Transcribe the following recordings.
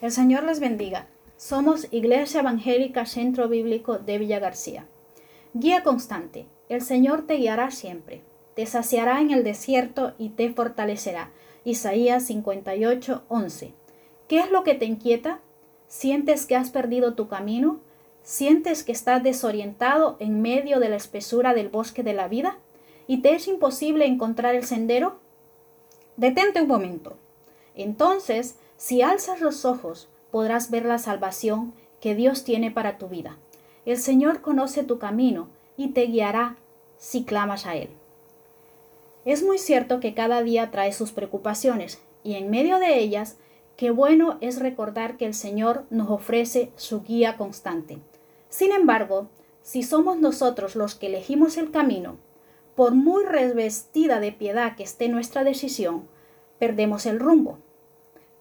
El Señor les bendiga. Somos Iglesia Evangélica Centro Bíblico de Villa García. Guía constante. El Señor te guiará siempre. Te saciará en el desierto y te fortalecerá. Isaías 58, 11. ¿Qué es lo que te inquieta? ¿Sientes que has perdido tu camino? ¿Sientes que estás desorientado en medio de la espesura del bosque de la vida? ¿Y te es imposible encontrar el sendero? Detente un momento. Entonces, si alzas los ojos, podrás ver la salvación que Dios tiene para tu vida. El Señor conoce tu camino y te guiará si clamas a Él. Es muy cierto que cada día trae sus preocupaciones y en medio de ellas, qué bueno es recordar que el Señor nos ofrece su guía constante. Sin embargo, si somos nosotros los que elegimos el camino, por muy revestida de piedad que esté nuestra decisión, perdemos el rumbo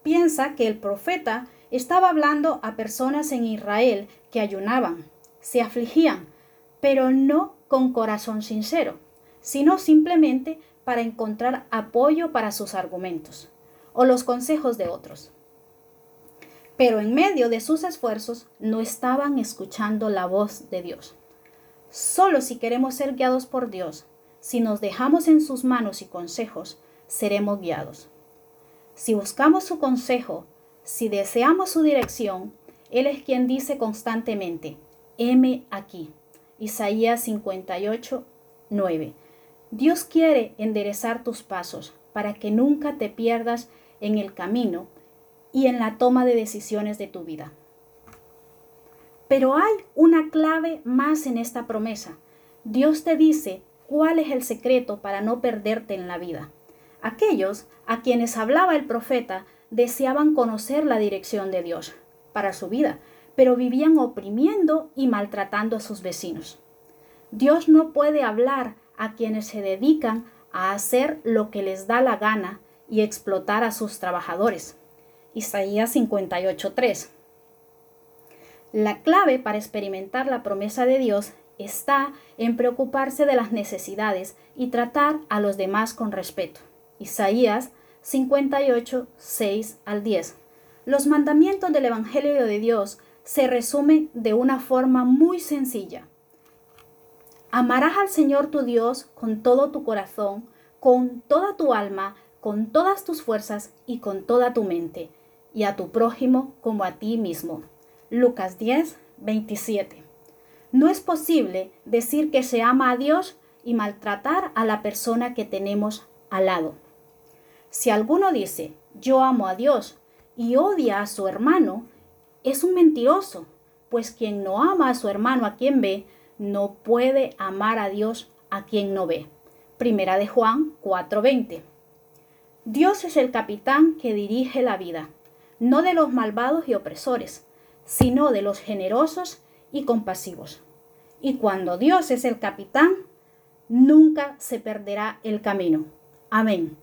piensa que el profeta estaba hablando a personas en Israel que ayunaban, se afligían, pero no con corazón sincero, sino simplemente para encontrar apoyo para sus argumentos o los consejos de otros. Pero en medio de sus esfuerzos no estaban escuchando la voz de Dios. Solo si queremos ser guiados por Dios, si nos dejamos en sus manos y consejos, seremos guiados. Si buscamos su consejo, si deseamos su dirección, Él es quien dice constantemente, heme aquí. Isaías 58, 9. Dios quiere enderezar tus pasos para que nunca te pierdas en el camino y en la toma de decisiones de tu vida. Pero hay una clave más en esta promesa. Dios te dice cuál es el secreto para no perderte en la vida. Aquellos a quienes hablaba el profeta deseaban conocer la dirección de Dios para su vida, pero vivían oprimiendo y maltratando a sus vecinos. Dios no puede hablar a quienes se dedican a hacer lo que les da la gana y explotar a sus trabajadores. Isaías 58:3. La clave para experimentar la promesa de Dios está en preocuparse de las necesidades y tratar a los demás con respeto. Isaías 58, 6 al 10. Los mandamientos del Evangelio de Dios se resumen de una forma muy sencilla. Amarás al Señor tu Dios con todo tu corazón, con toda tu alma, con todas tus fuerzas y con toda tu mente, y a tu prójimo como a ti mismo. Lucas 10, 27. No es posible decir que se ama a Dios y maltratar a la persona que tenemos al lado. Si alguno dice, yo amo a Dios y odia a su hermano, es un mentiroso, pues quien no ama a su hermano a quien ve, no puede amar a Dios a quien no ve. Primera de Juan 4:20. Dios es el capitán que dirige la vida, no de los malvados y opresores, sino de los generosos y compasivos. Y cuando Dios es el capitán, nunca se perderá el camino. Amén.